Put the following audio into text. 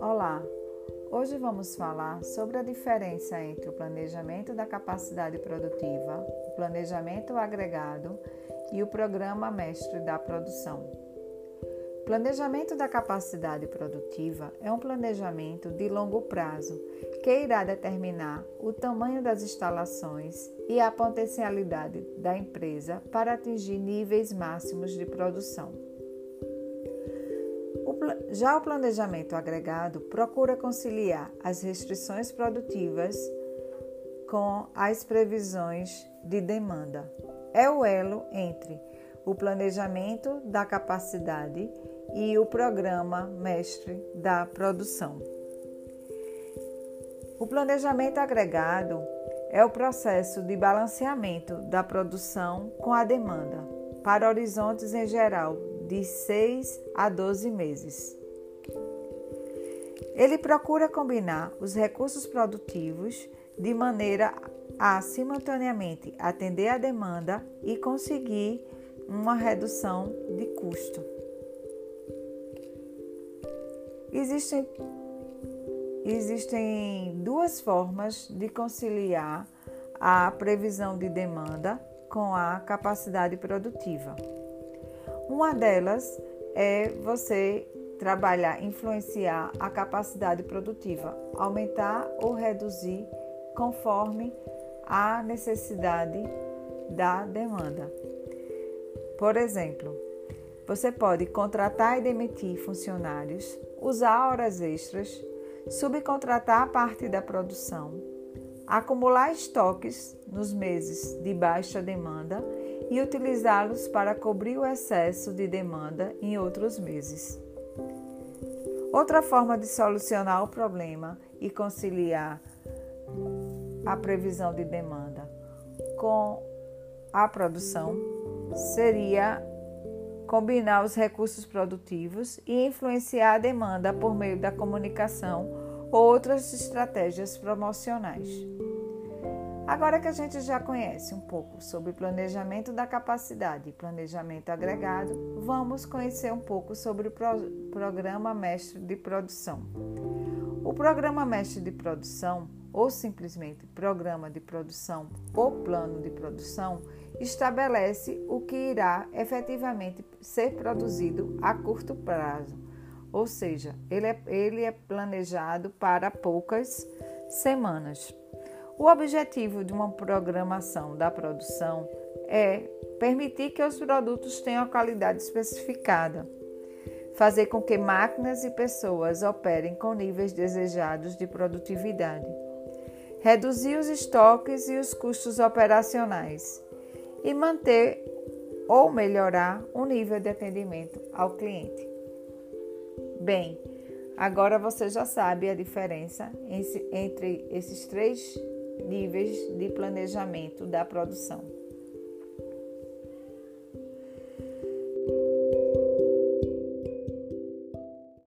Olá, hoje vamos falar sobre a diferença entre o planejamento da capacidade produtiva, o planejamento agregado e o programa mestre da produção. Planejamento da capacidade produtiva é um planejamento de longo prazo que irá determinar o tamanho das instalações e a potencialidade da empresa para atingir níveis máximos de produção. Já o planejamento agregado procura conciliar as restrições produtivas com as previsões de demanda. É o elo entre o planejamento da capacidade e o programa mestre da produção. O planejamento agregado é o processo de balanceamento da produção com a demanda, para horizontes em geral de 6 a 12 meses. Ele procura combinar os recursos produtivos de maneira a simultaneamente atender a demanda e conseguir uma redução de custo. Existem, existem duas formas de conciliar a previsão de demanda com a capacidade produtiva. Uma delas é você trabalhar, influenciar a capacidade produtiva, aumentar ou reduzir conforme a necessidade da demanda. Por exemplo, você pode contratar e demitir funcionários usar horas extras, subcontratar parte da produção, acumular estoques nos meses de baixa demanda e utilizá-los para cobrir o excesso de demanda em outros meses. Outra forma de solucionar o problema e conciliar a previsão de demanda com a produção seria combinar os recursos produtivos e influenciar a demanda por meio da comunicação ou outras estratégias promocionais. Agora que a gente já conhece um pouco sobre planejamento da capacidade e planejamento agregado, vamos conhecer um pouco sobre o pro Programa Mestre de Produção. O Programa Mestre de Produção, ou simplesmente Programa de Produção ou Plano de Produção, estabelece o que irá efetivamente ser produzido a curto prazo, ou seja, ele é, ele é planejado para poucas semanas. O objetivo de uma programação da produção é permitir que os produtos tenham qualidade especificada, fazer com que máquinas e pessoas operem com níveis desejados de produtividade, reduzir os estoques e os custos operacionais e manter ou melhorar o nível de atendimento ao cliente. Bem, agora você já sabe a diferença entre esses três níveis de planejamento da produção.